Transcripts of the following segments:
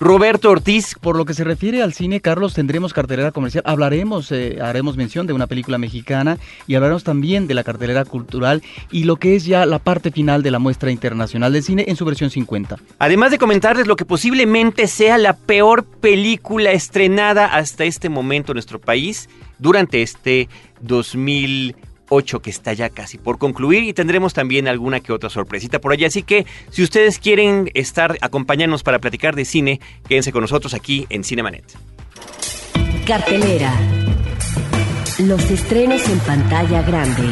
Roberto Ortiz. Por lo que se refiere al cine, Carlos, tendremos cartelera comercial. Hablaremos, eh, haremos mención de una película mexicana y hablaremos también de la cartelera cultural y lo que es ya la parte final de la muestra internacional de cine en su versión 50. Además de comentarles lo que posiblemente sea la peor película estrenada hasta este momento en nuestro país durante este 2000 8 que está ya casi por concluir y tendremos también alguna que otra sorpresita por allá. Así que si ustedes quieren estar, acompañarnos para platicar de cine, quédense con nosotros aquí en Cinemanet. Cartelera. Los estrenos en pantalla grande.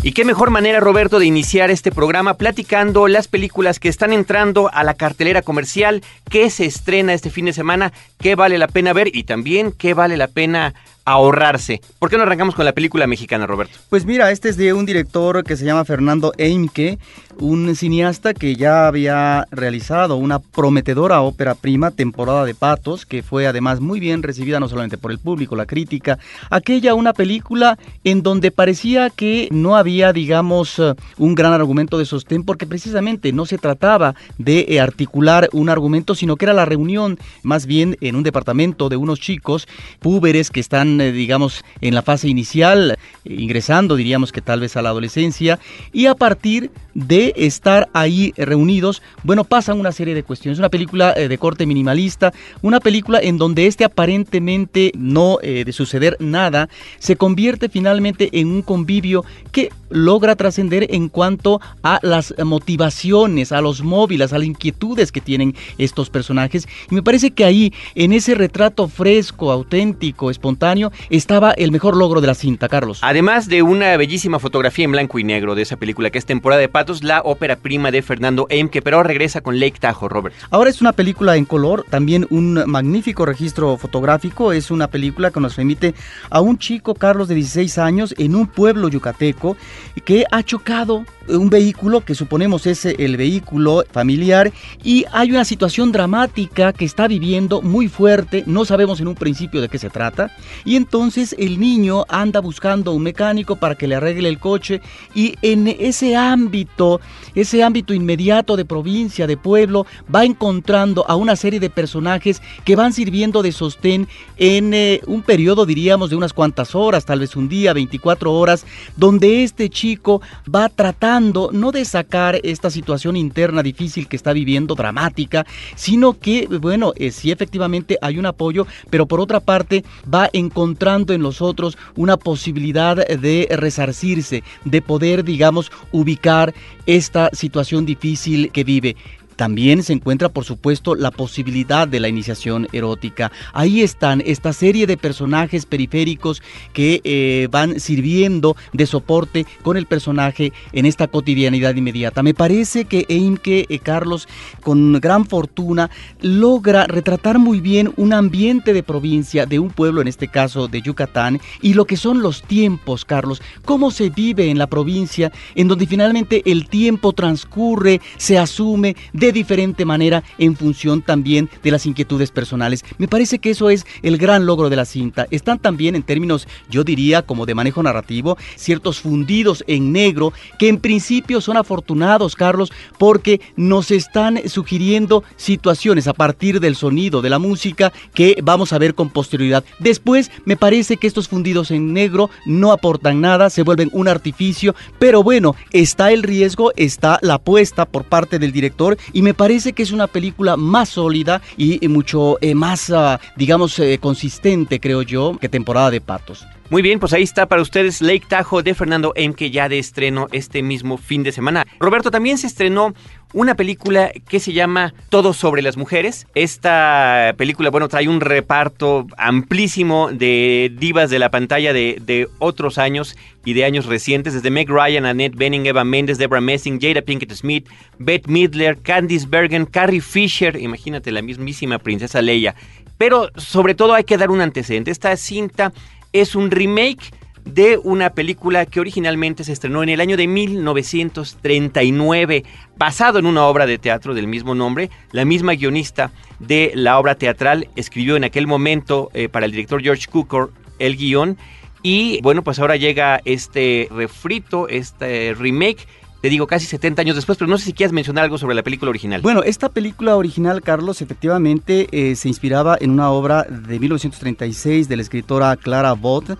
Y qué mejor manera, Roberto, de iniciar este programa platicando las películas que están entrando a la cartelera comercial, qué se estrena este fin de semana, qué vale la pena ver y también qué vale la pena ahorrarse. ¿Por qué no arrancamos con la película mexicana, Roberto? Pues mira, este es de un director que se llama Fernando Eimke, un cineasta que ya había realizado una prometedora ópera prima, Temporada de Patos, que fue además muy bien recibida no solamente por el público, la crítica. Aquella una película en donde parecía que no había, digamos, eh, un gran argumento de sostén, porque precisamente no se trataba de eh, articular un argumento, sino que era la reunión más bien en un departamento de unos chicos púberes que están eh, digamos, en la fase inicial, eh, ingresando, diríamos que tal vez a la adolescencia, y a partir de estar ahí reunidos, bueno, pasan una serie de cuestiones. Una película eh, de corte minimalista, una película en donde este aparentemente no de suceder nada, se convierte finalmente en un convivio que logra trascender en cuanto a las motivaciones, a los móviles, a las inquietudes que tienen estos personajes. Y me parece que ahí, en ese retrato fresco, auténtico, espontáneo, estaba el mejor logro de la cinta, Carlos. Además de una bellísima fotografía en blanco y negro de esa película que es Temporada de Patos, la ópera prima de Fernando que pero regresa con Lake Tahoe, Robert. Ahora es una película en color, también un magnífico registro fotográfico, es una película que nos remite a un chico, Carlos, de 16 años, en un pueblo yucateco, que ha chocado un vehículo que suponemos es el vehículo familiar y hay una situación dramática que está viviendo muy fuerte, no sabemos en un principio de qué se trata y entonces el niño anda buscando un mecánico para que le arregle el coche y en ese ámbito, ese ámbito inmediato de provincia, de pueblo, va encontrando a una serie de personajes que van sirviendo de sostén en eh, un periodo diríamos de unas cuantas horas, tal vez un día, 24 horas, donde este chico va tratando no de sacar esta situación interna difícil que está viviendo, dramática, sino que, bueno, eh, sí efectivamente hay un apoyo, pero por otra parte va encontrando en los otros una posibilidad de resarcirse, de poder, digamos, ubicar esta situación difícil que vive. También se encuentra, por supuesto, la posibilidad de la iniciación erótica. Ahí están esta serie de personajes periféricos que eh, van sirviendo de soporte con el personaje en esta cotidianidad inmediata. Me parece que Eimke eh, Carlos, con gran fortuna, logra retratar muy bien un ambiente de provincia, de un pueblo, en este caso de Yucatán, y lo que son los tiempos, Carlos. Cómo se vive en la provincia, en donde finalmente el tiempo transcurre, se asume, diferente manera en función también de las inquietudes personales. Me parece que eso es el gran logro de la cinta. Están también en términos, yo diría, como de manejo narrativo, ciertos fundidos en negro que en principio son afortunados, Carlos, porque nos están sugiriendo situaciones a partir del sonido, de la música, que vamos a ver con posterioridad. Después, me parece que estos fundidos en negro no aportan nada, se vuelven un artificio, pero bueno, está el riesgo, está la apuesta por parte del director me parece que es una película más sólida y mucho eh, más, ah, digamos, eh, consistente, creo yo, que temporada de Patos. Muy bien, pues ahí está para ustedes Lake Tahoe de Fernando M, que ya de estreno este mismo fin de semana. Roberto, también se estrenó una película que se llama Todo sobre las mujeres. Esta película, bueno, trae un reparto amplísimo de divas de la pantalla de, otros años y de años recientes, desde Meg Ryan, Annette Bening, Eva Mendes, Deborah Messing, Jada Pinkett Smith, Beth Midler, Candice Bergen, Carrie Fisher, imagínate la mismísima princesa Leia. Pero sobre todo hay que dar un antecedente. Esta cinta es un remake de una película que originalmente se estrenó en el año de 1939, basado en una obra de teatro del mismo nombre. La misma guionista de la obra teatral escribió en aquel momento eh, para el director George Cukor el guion. Y bueno, pues ahora llega este refrito, este remake te digo, casi 70 años después, pero no sé si quieres mencionar algo sobre la película original. Bueno, esta película original, Carlos, efectivamente eh, se inspiraba en una obra de 1936 de la escritora Clara Both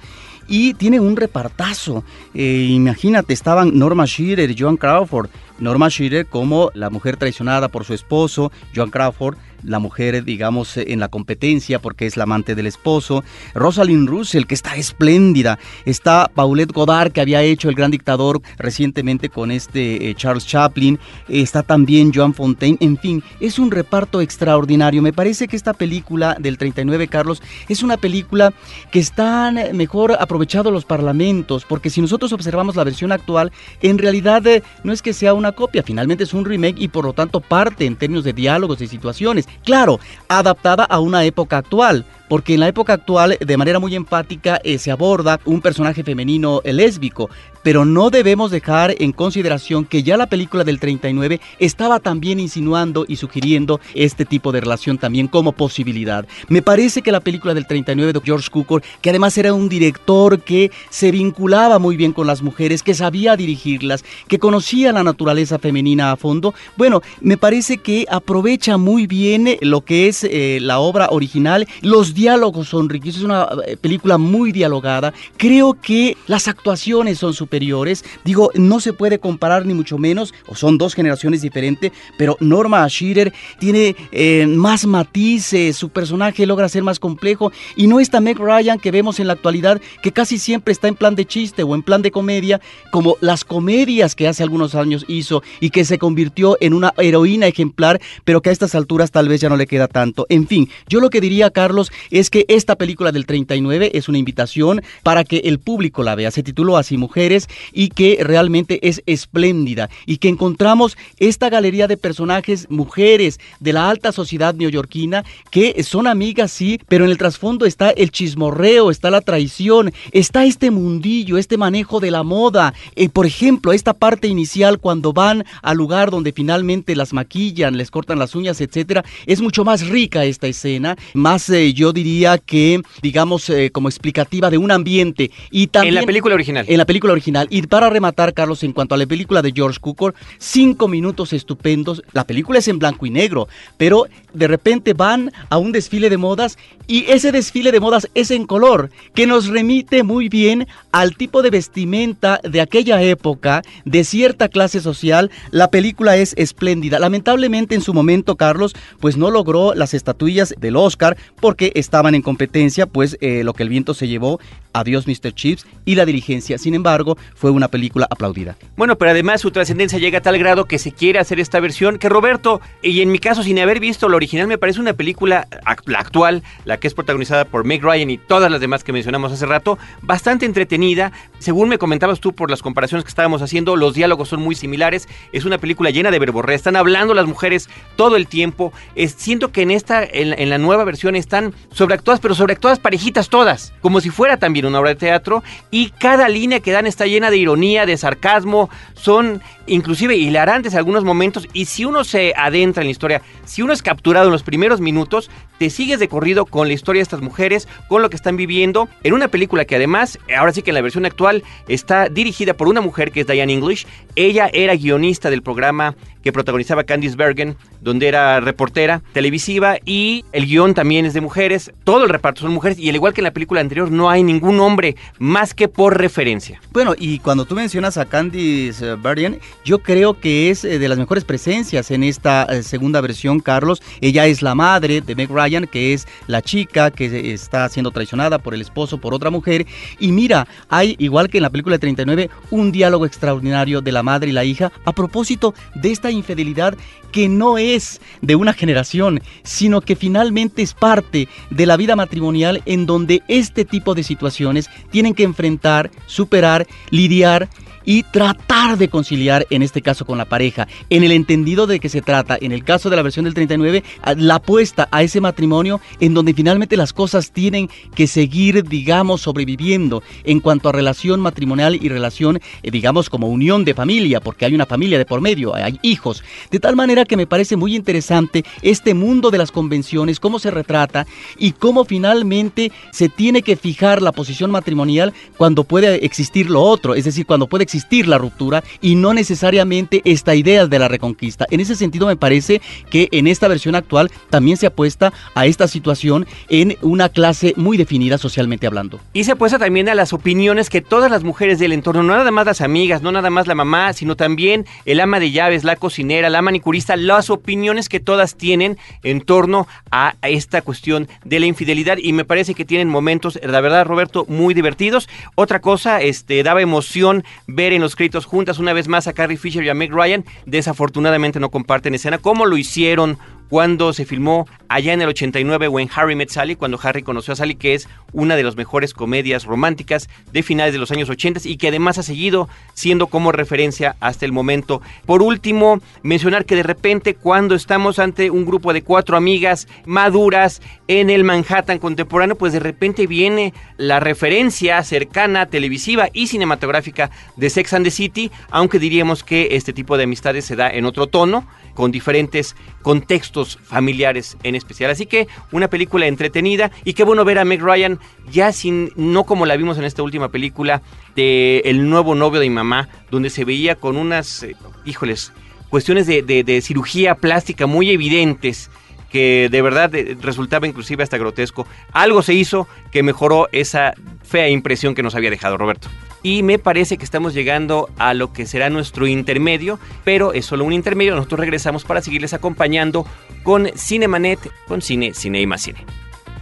y tiene un repartazo. Eh, imagínate, estaban Norma Shearer, Joan Crawford, Norma Shearer como la mujer traicionada por su esposo, Joan Crawford la mujer, digamos, en la competencia porque es la amante del esposo. Rosalind Russell, que está espléndida. Está Paulette Goddard, que había hecho El Gran Dictador recientemente con este eh, Charles Chaplin. Está también Joan Fontaine. En fin, es un reparto extraordinario. Me parece que esta película del 39, Carlos, es una película que están mejor aprovechados los parlamentos, porque si nosotros observamos la versión actual, en realidad eh, no es que sea una copia, finalmente es un remake y por lo tanto parte en términos de diálogos y situaciones. Claro, adaptada a una época actual porque en la época actual de manera muy empática eh, se aborda un personaje femenino lésbico, pero no debemos dejar en consideración que ya la película del 39 estaba también insinuando y sugiriendo este tipo de relación también como posibilidad. Me parece que la película del 39 de George Cukor, que además era un director que se vinculaba muy bien con las mujeres, que sabía dirigirlas, que conocía la naturaleza femenina a fondo, bueno, me parece que aprovecha muy bien lo que es eh, la obra original, los diálogos son riquísimos, es una eh, película muy dialogada. Creo que las actuaciones son superiores. Digo, no se puede comparar ni mucho menos, o son dos generaciones diferentes, pero Norma Shearer tiene eh, más matices, su personaje logra ser más complejo y no está Meg Ryan que vemos en la actualidad que casi siempre está en plan de chiste o en plan de comedia, como las comedias que hace algunos años hizo y que se convirtió en una heroína ejemplar, pero que a estas alturas tal vez ya no le queda tanto. En fin, yo lo que diría, Carlos, es que esta película del 39 es una invitación para que el público la vea. Se tituló así Mujeres y que realmente es espléndida y que encontramos esta galería de personajes mujeres de la alta sociedad neoyorquina que son amigas, sí, pero en el trasfondo está el chismorreo, está la traición, está este mundillo, este manejo de la moda. Eh, por ejemplo, esta parte inicial cuando van al lugar donde finalmente las maquillan, les cortan las uñas, etcétera, es mucho más rica esta escena, más eh, yo diría que, digamos, eh, como explicativa de un ambiente. Y también, en la película original. En la película original. Y para rematar, Carlos, en cuanto a la película de George Cukor, cinco minutos estupendos. La película es en blanco y negro, pero de repente van a un desfile de modas y ese desfile de modas es en color, que nos remite muy bien al tipo de vestimenta de aquella época, de cierta clase social. La película es espléndida. Lamentablemente en su momento, Carlos, pues no logró las estatuillas del Oscar porque estaban en competencia, pues eh, lo que el viento se llevó, Adiós Mr. Chips y la dirigencia. Sin embargo, fue una película aplaudida. Bueno, pero además su trascendencia llega a tal grado que se quiere hacer esta versión que Roberto, y en mi caso sin haber visto la original, me parece una película, la actual, que es protagonizada por Meg Ryan y todas las demás que mencionamos hace rato, bastante entretenida. Según me comentabas tú por las comparaciones que estábamos haciendo, los diálogos son muy similares. Es una película llena de verborrea. Están hablando las mujeres todo el tiempo. siento que en esta, en, la nueva versión, están sobreactuadas, pero sobreactuadas parejitas todas, como si fuera también una obra de teatro. Y cada línea que dan está llena de ironía, de sarcasmo. Son inclusive hilarantes algunos momentos. Y si uno se adentra en la historia, si uno es capturado en los primeros minutos, te sigues de corrido con la historia de estas mujeres, con lo que están viviendo, en una película que además, ahora sí que en la versión actual, está dirigida por una mujer que es Diane English. Ella era guionista del programa que protagonizaba Candice Bergen, donde era reportera televisiva y el guion también es de mujeres, todo el reparto son mujeres y al igual que en la película anterior no hay ningún hombre más que por referencia. Bueno, y cuando tú mencionas a Candice Bergen, yo creo que es eh, de las mejores presencias en esta eh, segunda versión, Carlos. Ella es la madre de Meg Ryan, que es la chica que está siendo traicionada por el esposo, por otra mujer. Y mira, hay, igual que en la película de 39, un diálogo extraordinario de la madre y la hija a propósito de esta infidelidad que no es de una generación, sino que finalmente es parte de la vida matrimonial en donde este tipo de situaciones tienen que enfrentar, superar, lidiar y tratar de conciliar en este caso con la pareja, en el entendido de que se trata, en el caso de la versión del 39, la apuesta a ese matrimonio en donde finalmente las cosas tienen que seguir, digamos, sobreviviendo en cuanto a relación matrimonial y relación, eh, digamos, como unión de familia, porque hay una familia de por medio, hay hijos. De tal manera que me parece muy interesante este mundo de las convenciones, cómo se retrata y cómo finalmente se tiene que fijar la posición matrimonial cuando puede existir lo otro, es decir, cuando puede existir la ruptura y no necesariamente esta idea de la reconquista. En ese sentido me parece que en esta versión actual también se apuesta a esta situación en una clase muy definida socialmente hablando. Y se apuesta también a las opiniones que todas las mujeres del entorno, no nada más las amigas, no nada más la mamá, sino también el ama de llaves, la cocinera, la manicurista, las opiniones que todas tienen en torno a esta cuestión de la infidelidad y me parece que tienen momentos, la verdad Roberto, muy divertidos. Otra cosa, este, daba emoción ver en los créditos juntas una vez más a Carrie Fisher y a Meg Ryan, desafortunadamente no comparten escena, como lo hicieron cuando se filmó allá en el 89 When Harry Met Sally, cuando Harry conoció a Sally, que es una de las mejores comedias románticas de finales de los años 80 y que además ha seguido siendo como referencia hasta el momento. Por último, mencionar que de repente cuando estamos ante un grupo de cuatro amigas maduras en el Manhattan contemporáneo, pues de repente viene la referencia cercana, televisiva y cinematográfica de Sex and the City, aunque diríamos que este tipo de amistades se da en otro tono con diferentes contextos familiares en especial. Así que una película entretenida y qué bueno ver a Meg Ryan ya sin, no como la vimos en esta última película de El nuevo novio de mi mamá, donde se veía con unas, eh, híjoles, cuestiones de, de cirugía plástica muy evidentes que de verdad eh, resultaba inclusive hasta grotesco. Algo se hizo que mejoró esa fea impresión que nos había dejado Roberto y me parece que estamos llegando a lo que será nuestro intermedio, pero es solo un intermedio, nosotros regresamos para seguirles acompañando con Cinemanet, con Cine, Cine y más Cine.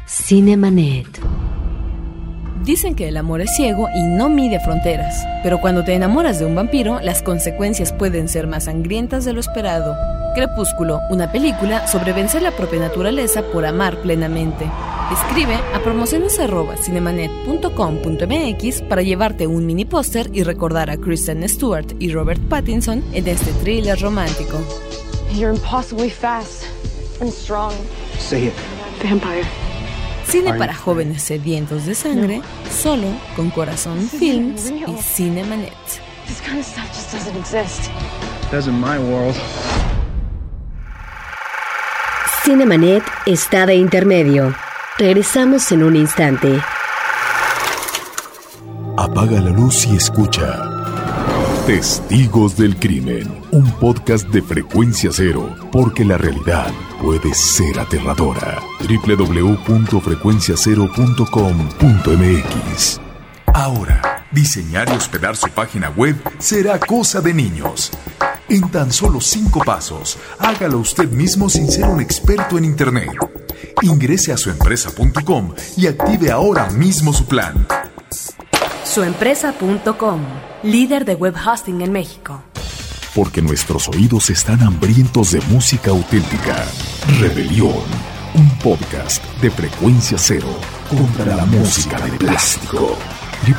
Cinemanet. Dicen que el amor es ciego y no mide fronteras, pero cuando te enamoras de un vampiro, las consecuencias pueden ser más sangrientas de lo esperado. Crepúsculo, una película sobre vencer la propia naturaleza por amar plenamente. Escribe a promocionesarroba.cinemanet.com.mx para llevarte un mini póster y recordar a Kristen Stewart y Robert Pattinson en este thriller romántico. You're impossibly fast and strong. Say it. Vampire. Cine para jóvenes sedientos de sangre, solo con Corazón Films y Cinemanet. This kind of stuff just doesn't exist. Does in my world. Cinemanet está de intermedio. Regresamos en un instante. Apaga la luz y escucha. Testigos del Crimen, un podcast de frecuencia cero, porque la realidad puede ser aterradora. www.frecuenciacero.com.mx Ahora, diseñar y hospedar su página web será cosa de niños. En tan solo cinco pasos, hágalo usted mismo sin ser un experto en Internet. Ingrese a suempresa.com y active ahora mismo su plan. Suempresa.com, líder de web hosting en México. Porque nuestros oídos están hambrientos de música auténtica. Rebelión, un podcast de frecuencia cero contra la música de plástico.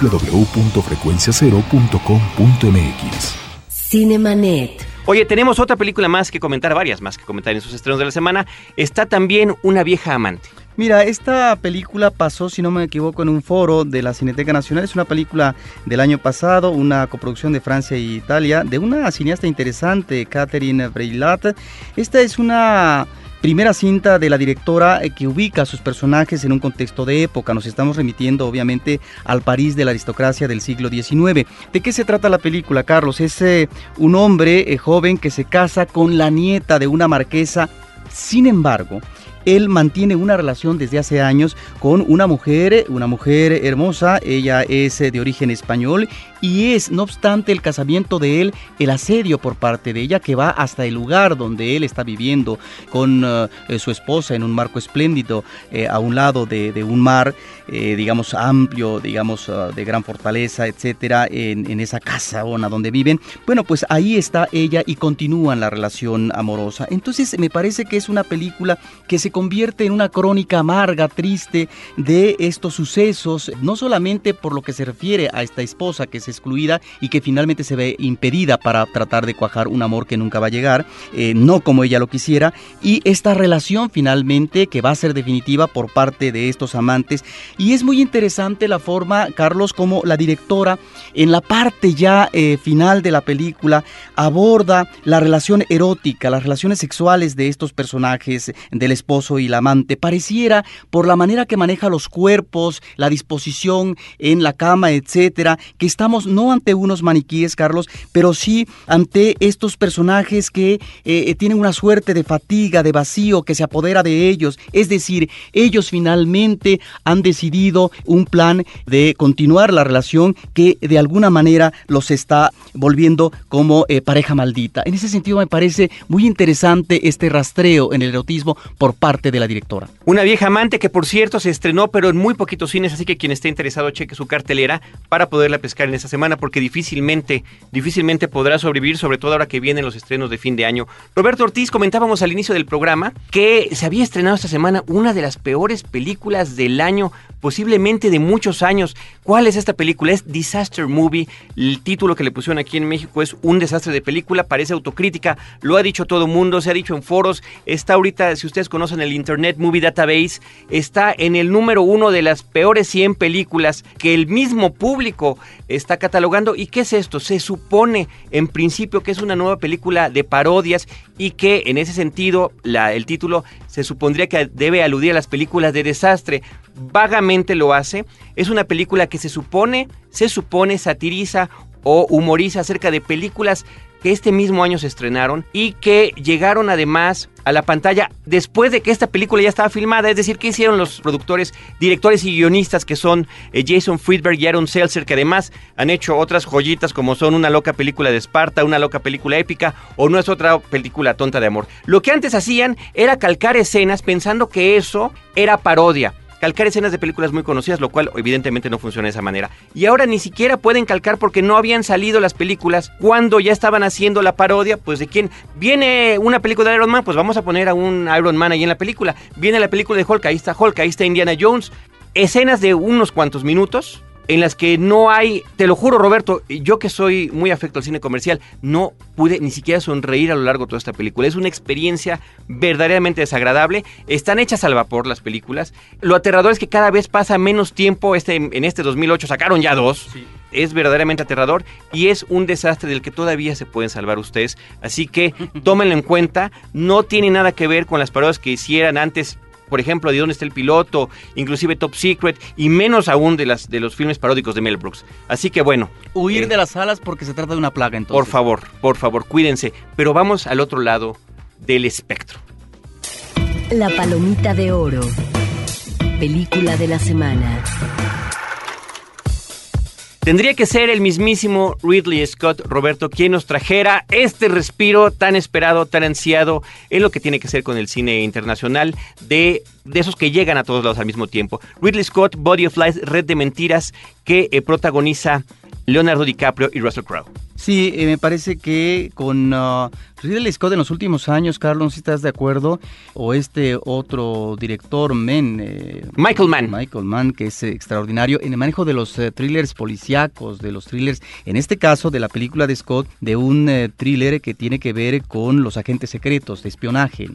www.frecuenciacero.com.mx Cinemanet. Oye, tenemos otra película más que comentar, varias más que comentar en sus estrenos de la semana. Está también Una vieja amante. Mira, esta película pasó, si no me equivoco, en un foro de la Cineteca Nacional. Es una película del año pasado, una coproducción de Francia e Italia, de una cineasta interesante, Catherine Breilat. Esta es una primera cinta de la directora eh, que ubica a sus personajes en un contexto de época. Nos estamos remitiendo obviamente al París de la aristocracia del siglo XIX. ¿De qué se trata la película, Carlos? Es eh, un hombre eh, joven que se casa con la nieta de una marquesa. Sin embargo, él mantiene una relación desde hace años con una mujer, una mujer hermosa, ella es de origen español y es, no obstante, el casamiento de él, el asedio por parte de ella que va hasta el lugar donde él está viviendo con uh, su esposa en un marco espléndido eh, a un lado de, un mar, eh, digamos, amplio, digamos, de gran fortaleza, etcétera, en, en esa casa donde viven. Bueno, pues ahí está ella y continúan la relación amorosa. Entonces, me parece que es una película que se convierte en una crónica amarga, triste de estos sucesos, no solamente por lo que se refiere a esta esposa que es excluida y que finalmente se ve impedida para tratar de cuajar un amor que nunca va a llegar, eh, no como ella lo quisiera, y esta relación finalmente que va a ser definitiva por parte de estos amantes. Y es muy interesante la forma, Carlos, como la directora en la parte ya eh, final de la película aborda la relación erótica, las relaciones sexuales de estos personajes, del esposo y la amante. Pareciera, por la manera que maneja los cuerpos, la disposición en la cama, etcétera, que estamos no ante unos maniquíes, Carlos, pero sí ante estos personajes que eh, tienen una suerte de fatiga, de vacío que se apodera de ellos. Es decir, ellos finalmente han decidido un plan de continuar la relación que de alguna manera los está volviendo como eh, pareja maldita. En ese sentido me parece muy interesante este rastreo en el erotismo por parte de la directora. Una vieja amante que por cierto se estrenó pero en muy poquitos cines, así que quien esté interesado cheque su cartelera para poderla pescar en esta semana porque difícilmente, difícilmente podrá sobrevivir, sobre todo ahora que vienen los estrenos de fin de año. Roberto Ortiz, comentábamos al inicio del programa que se había estrenado esta semana una de las peores películas del año, posiblemente de muchos años. ¿Cuál es esta película? Es Disaster Movie. El título que le pusieron aquí en México es Un desastre de película, parece autocrítica, lo ha dicho todo mundo, se ha dicho en foros, está ahorita, si ustedes conocen el Internet Movie Database, está en el número uno de las peores 100 películas que el mismo público está catalogando. ¿Y qué es esto? Se supone en principio que es una nueva película de parodias y que en ese sentido el título se supondría que debe aludir a las películas de desastre. Vagamente lo hace. Es una película que se supone, se supone satiriza o humoriza acerca de películas que este mismo año se estrenaron y que llegaron además a la pantalla después de que esta película ya estaba filmada, es decir, que hicieron los productores, directores y guionistas que son eh, Jason Friedberg y Aaron Seltzer, que además han hecho otras joyitas como son una loca película de Esparta, una loca película épica o no es otra película tonta de amor. Lo que antes hacían era calcar escenas pensando que eso era parodia calcar escenas de películas muy conocidas, lo cual evidentemente no funciona de esa manera. Y ahora ni siquiera pueden calcar porque no habían salido las películas cuando ya estaban haciendo la parodia, pues de quién viene una película de Iron Man, pues vamos a poner a un Iron Man ahí en la película. Viene la película de Hulk, ahí está Hulk, ahí está Indiana Jones. Escenas de unos cuantos minutos, en las que no hay, te lo juro Roberto, yo que soy muy afecto al cine comercial, no pude ni siquiera sonreír a lo largo de toda esta película. Es una experiencia verdaderamente desagradable. Están hechas al vapor las películas. Lo aterrador es que cada vez pasa menos tiempo. Este, en este 2008 sacaron ya dos. Es verdaderamente aterrador y es un desastre del que todavía se pueden salvar ustedes. Así que tómenlo en cuenta. No tiene nada que ver con las parodias que hicieran antes por ejemplo, de dónde está el piloto, inclusive Top Secret, y menos aún de, las, de los filmes paródicos de Mel Brooks. Así que bueno. Huir eh, de las salas porque se trata de una plaga entonces. Por favor, por favor, cuídense. Pero vamos al otro lado del espectro. La Palomita de Oro. Película de la semana. Tendría que ser el mismísimo Ridley Scott, Roberto, quien nos trajera este respiro tan esperado, tan ansiado en lo que tiene que ser con el cine internacional de, de esos que llegan a todos lados al mismo tiempo. Ridley Scott, Body of Lies, Red de Mentiras, que eh, protagoniza Leonardo DiCaprio y Russell Crowe. Sí, eh, me parece que con uh, Ridley Scott en los últimos años, Carlos, si estás de acuerdo, o este otro director, Men, eh, Michael Mann. Michael Mann, que es extraordinario en el manejo de los eh, thrillers policíacos, de los thrillers, en este caso de la película de Scott, de un eh, thriller que tiene que ver con los agentes secretos, de espionaje.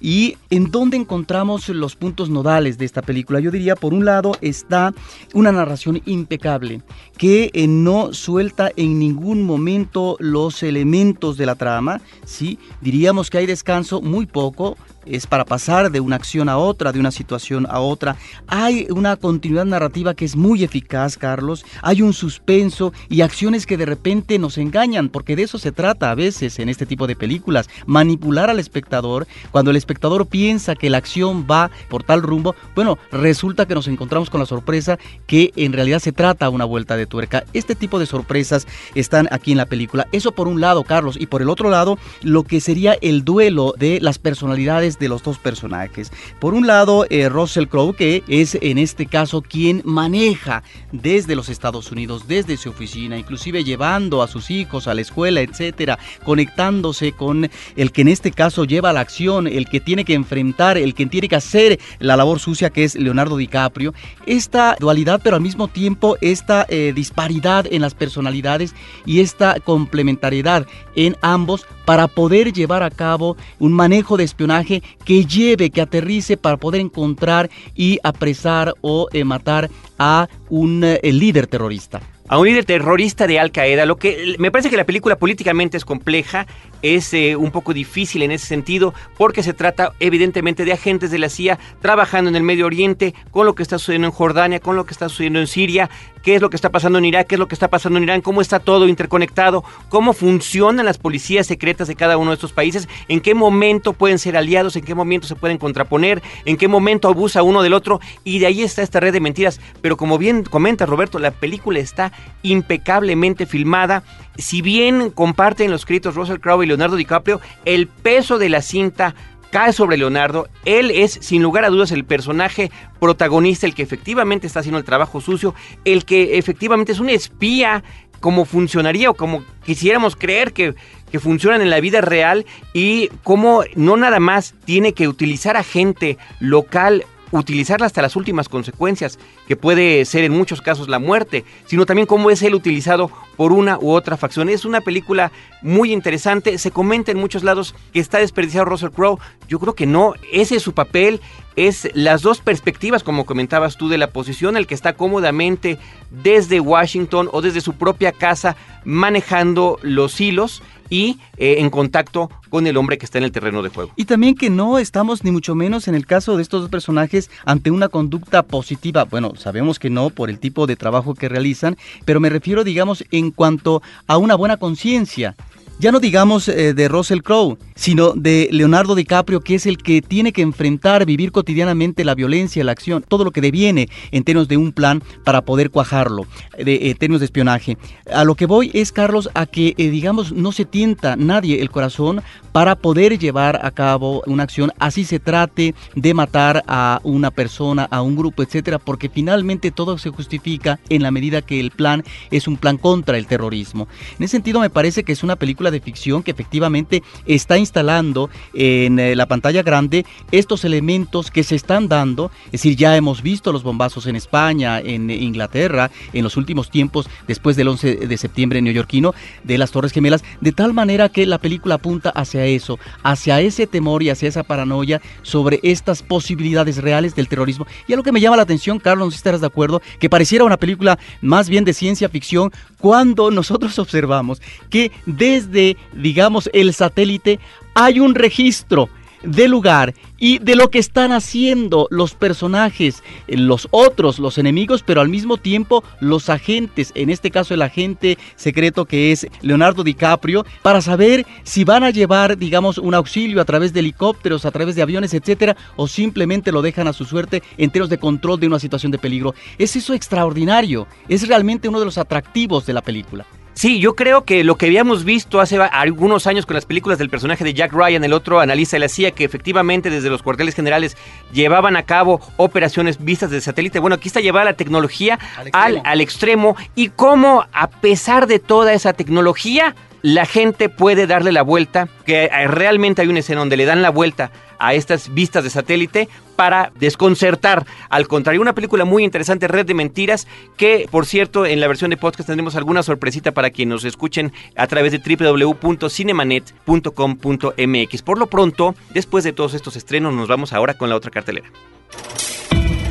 ¿Y en dónde encontramos los puntos nodales de esta película? Yo diría, por un lado, está una narración impecable, que no suelta en ningún momento los elementos de la trama, ¿sí? Diríamos que hay descanso muy poco, es para pasar de una acción a otra, de una situación a otra. Hay una continuidad narrativa que es muy eficaz, Carlos. Hay un suspenso y acciones que de repente nos engañan, porque de eso se trata a veces en este tipo de películas, manipular al espectador. Cuando el espectador piensa que la acción va por tal rumbo, bueno, resulta que nos encontramos con la sorpresa que en realidad se trata una vuelta de tuerca. Este tipo de sorpresas están aquí en la película. Eso por un lado, Carlos, y por el otro lado, lo que sería el duelo de las personalidades de los dos personajes. Por un lado, eh, Russell Crowe, que es en este caso quien maneja desde los Estados Unidos, desde su oficina, inclusive llevando a sus hijos a la escuela, etcétera, conectándose con el que en este caso lleva la acción, el que tiene que enfrentar, el que tiene que hacer la labor sucia que es Leonardo DiCaprio. Esta dualidad, pero al mismo tiempo esta eh, disparidad en las personalidades y esta complementariedad en ambos para poder llevar a cabo un manejo de espionaje que lleve, que aterrice para poder encontrar y apresar o eh, matar a un eh, líder terrorista a un líder terrorista de Al Qaeda. Lo que me parece que la película políticamente es compleja, es eh, un poco difícil en ese sentido, porque se trata evidentemente de agentes de la CIA trabajando en el Medio Oriente, con lo que está sucediendo en Jordania, con lo que está sucediendo en Siria, qué es lo que está pasando en Irak, qué es lo que está pasando en Irán, cómo está todo interconectado, cómo funcionan las policías secretas de cada uno de estos países, en qué momento pueden ser aliados, en qué momento se pueden contraponer, en qué momento abusa uno del otro, y de ahí está esta red de mentiras. Pero como bien comenta Roberto, la película está impecablemente filmada. Si bien comparten los créditos Russell Crowe y Leonardo DiCaprio, el peso de la cinta cae sobre Leonardo. Él es, sin lugar a dudas, el personaje protagonista, el que efectivamente está haciendo el trabajo sucio, el que efectivamente es un espía como funcionaría o como quisiéramos creer que, que funcionan en la vida real y cómo no nada más tiene que utilizar a gente local utilizarla hasta las últimas consecuencias, que puede ser en muchos casos la muerte, sino también cómo es él utilizado por una u otra facción. Es una película muy interesante, se comenta en muchos lados que está desperdiciado Russell Crowe, yo creo que no, ese es su papel, es las dos perspectivas, como comentabas tú, de la posición, el que está cómodamente desde Washington o desde su propia casa manejando los hilos y eh, en contacto con el hombre que está en el terreno de juego. Y también que no estamos ni mucho menos en el caso de estos dos personajes ante una conducta positiva. Bueno, sabemos que no por el tipo de trabajo que realizan, pero me refiero, digamos, en cuanto a una buena conciencia ya no digamos eh, de Russell Crowe, sino de Leonardo DiCaprio, que es el que tiene que enfrentar, vivir cotidianamente la violencia, la acción, todo lo que deviene en términos de un plan para poder cuajarlo, de, en términos de espionaje. A lo que voy es, Carlos, a que, eh, digamos, no se tienta nadie el corazón para poder llevar a cabo una acción, así se trate de matar a una persona, a un grupo, etcétera, porque finalmente todo se justifica en la medida que el plan es un plan contra el terrorismo. En ese sentido, me parece que es una película de ficción que efectivamente está instalando en eh, la pantalla grande estos elementos que se están dando, es decir, ya hemos visto los bombazos en España, en Inglaterra, en los últimos tiempos, después del 11 de septiembre neoyorquino, de las Torres Gemelas, de tal manera que la película apunta hacia eso, hacia ese temor y hacia esa paranoia sobre estas posibilidades reales del terrorismo. Y a lo que me llama la atención, Carlos, no sé si estarás de acuerdo, que pareciera una película más bien de ciencia ficción cuando nosotros observamos que desde, digamos, el satélite hay un registro del lugar y de lo que están haciendo los personajes, eh, los otros, los enemigos, pero al mismo tiempo los agentes, en este caso el agente secreto que es Leonardo DiCaprio, para saber si van a llevar, digamos, un auxilio a través de helicópteros, a través de aviones, etcétera, o simplemente lo dejan a su suerte enteros de control de una situación de peligro. Es eso extraordinario, es realmente uno de los atractivos de la película. Sí, yo creo que lo que habíamos visto hace algunos años con las películas del personaje de Jack Ryan, el otro analista de la CIA, que efectivamente desde los cuarteles generales llevaban a cabo operaciones vistas de satélite. Bueno, aquí está llevada la tecnología al extremo, al extremo y cómo a pesar de toda esa tecnología, la gente puede darle la vuelta, que eh, realmente hay una escena donde le dan la vuelta a estas vistas de satélite para desconcertar. Al contrario, una película muy interesante, Red de Mentiras, que por cierto en la versión de podcast tendremos alguna sorpresita para quienes nos escuchen a través de www.cinemanet.com.mx. Por lo pronto, después de todos estos estrenos, nos vamos ahora con la otra cartelera.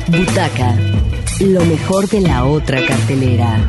Butaca, lo mejor de la otra cartelera.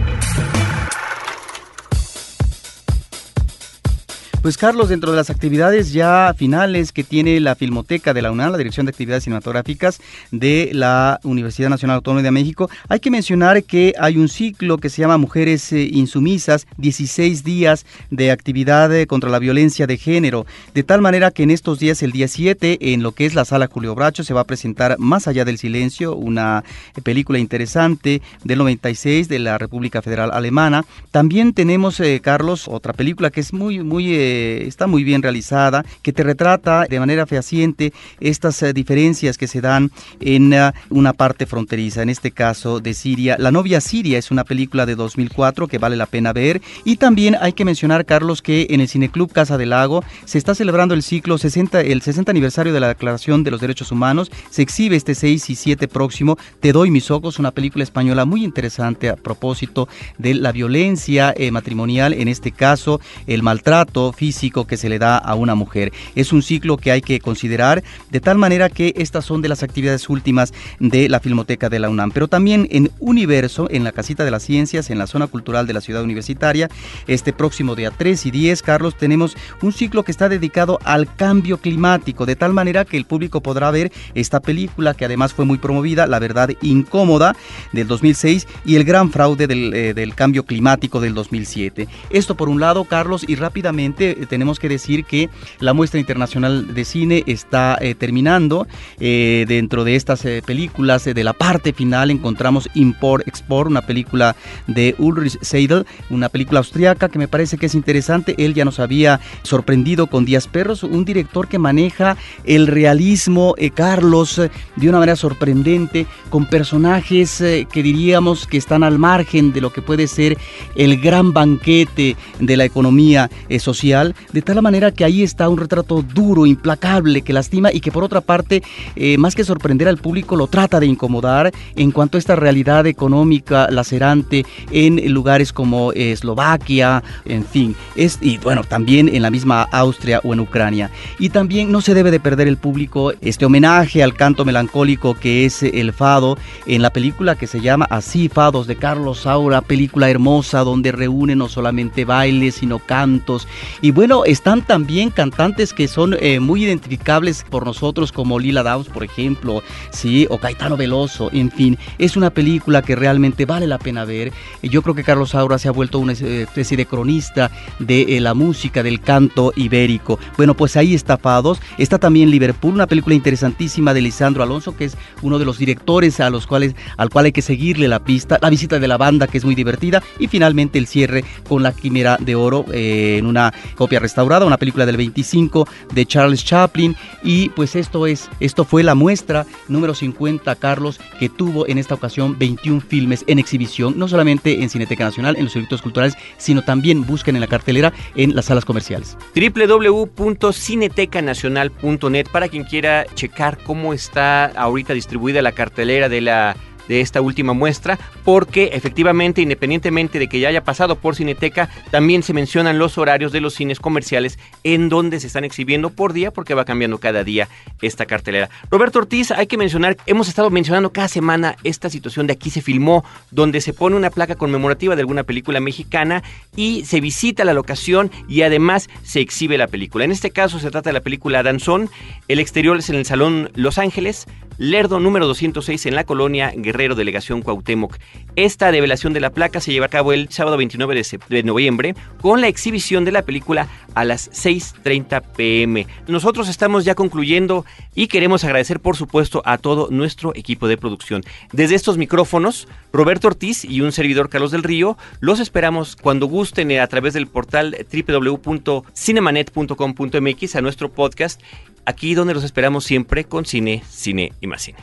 Pues Carlos, dentro de las actividades ya finales que tiene la Filmoteca de la UNAM, la Dirección de Actividades Cinematográficas de la Universidad Nacional Autónoma de México, hay que mencionar que hay un ciclo que se llama Mujeres eh, Insumisas, 16 días de actividad eh, contra la violencia de género, de tal manera que en estos días, el día 7, en lo que es la sala Julio Bracho, se va a presentar Más allá del silencio, una eh, película interesante del 96 de la República Federal Alemana. También tenemos, Carlos, otra película que es muy, muy eh, está muy bien realizada, que te retrata de manera fehaciente estas eh, diferencias que se dan en uh, una parte fronteriza, en este caso de Siria. La novia Siria es una película de 2004 que vale la pena ver y también hay que mencionar, Carlos, que en el Cineclub Casa del Lago se está celebrando el ciclo 60, el 60 aniversario de la Declaración de los Derechos Humanos. Se exhibe este 6 y 7 próximo. Te doy mis ojos, una película española muy interesante a propósito de la violencia eh, matrimonial, en este caso el maltrato físico que se le da a una mujer. Es un ciclo que hay que considerar de tal manera que estas son de las actividades últimas de la Filmoteca de la UNAM. Pero también en Universo, en la Casita de las Ciencias, en la zona cultural de la ciudad universitaria, este próximo día 3 y 10, Carlos, tenemos un ciclo que está dedicado al cambio climático, de tal manera que el público podrá ver esta película que además fue muy promovida, La Verdad Incómoda, del 2006, y El Gran Fraude del, eh, del Cambio Climático del 2007. Esto por un lado, Carlos, y rápidamente eh, tenemos que decir que la muestra internacional de cine está eh, terminando. Eh, dentro de estas películas, de la parte final, encontramos Import Export, una película de Ulrich Seidel, una película austriaca que me parece que es interesante. Él ya nos había sorprendido con Díaz Perros, un director que maneja el realismo, Carlos, de una manera sorprendente, con personajes que diríamos que están al margen de lo que puede ser el gran banquete de la economía eh, de tal manera que ahí está un retrato duro, implacable, que lastima y que por otra parte, eh, más que sorprender al público, lo trata de incomodar en cuanto a esta realidad económica lacerante en lugares como Eslovaquia, en fin, es, y bueno, también en la misma Austria o en Ucrania. Y también no se debe de perder el público este homenaje al canto melancólico que es el fado en la película que se llama Así Fados de Carlos Saura, película hermosa donde reúne no solamente bailes, sino cantos. Y bueno, están también cantantes que son eh, muy identificables por nosotros como Lila Downs, por ejemplo, sí, o Caetano Veloso, en fin, es una película que realmente vale la pena ver. Yo creo que Carlos Saura se ha vuelto una especie de cronista de eh, la música, del canto ibérico. Bueno, pues ahí está Fados, está también Liverpool, una película interesantísima de Lisandro Alonso, que es uno de los directores a los cuales al cual hay que seguirle la pista, la visita de la banda que es muy divertida y finalmente el cierre con La Quimera de Oro eh, en una copia restaurada, una película del 25 de Charles Chaplin y pues esto es esto fue la muestra número 50 Carlos que tuvo en esta ocasión 21 filmes en exhibición, no solamente en Cineteca Nacional, en los circuitos culturales, sino también busquen en la cartelera en las salas comerciales. www.cinetecanacional.net para quien quiera checar cómo está ahorita distribuida la cartelera de la de esta última muestra, porque efectivamente, independientemente de que ya haya pasado por Cineteca, también se mencionan los horarios de los cines comerciales en donde se están exhibiendo por día, porque va cambiando cada día esta cartelera. Roberto Ortiz, hay que mencionar, hemos estado mencionando cada semana esta situación de aquí se filmó, donde se pone una placa conmemorativa de alguna película mexicana y se visita la locación y además se exhibe la película. En este caso se trata de la película Danzón, el exterior es en el Salón Los Ángeles, Lerdo número 206 en la colonia Guerrero, delegación Cuauhtémoc. Esta develación de la placa se lleva a cabo el sábado 29 de, noviembre con la exhibición de la película a las 6.30 pm. Nosotros estamos ya concluyendo y queremos agradecer por supuesto a todo nuestro equipo de producción. Desde estos micrófonos, Roberto Ortiz y un servidor Carlos del Río, los esperamos cuando gusten a través del portal www.cinemanet.com.mx a nuestro podcast aquí donde los esperamos siempre con cine, cine y más cine.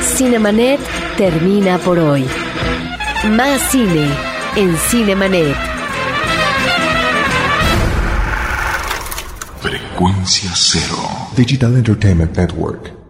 Cinemanet termina por hoy. Más cine en Cinemanet. Frecuencia cero. Digital Entertainment Network.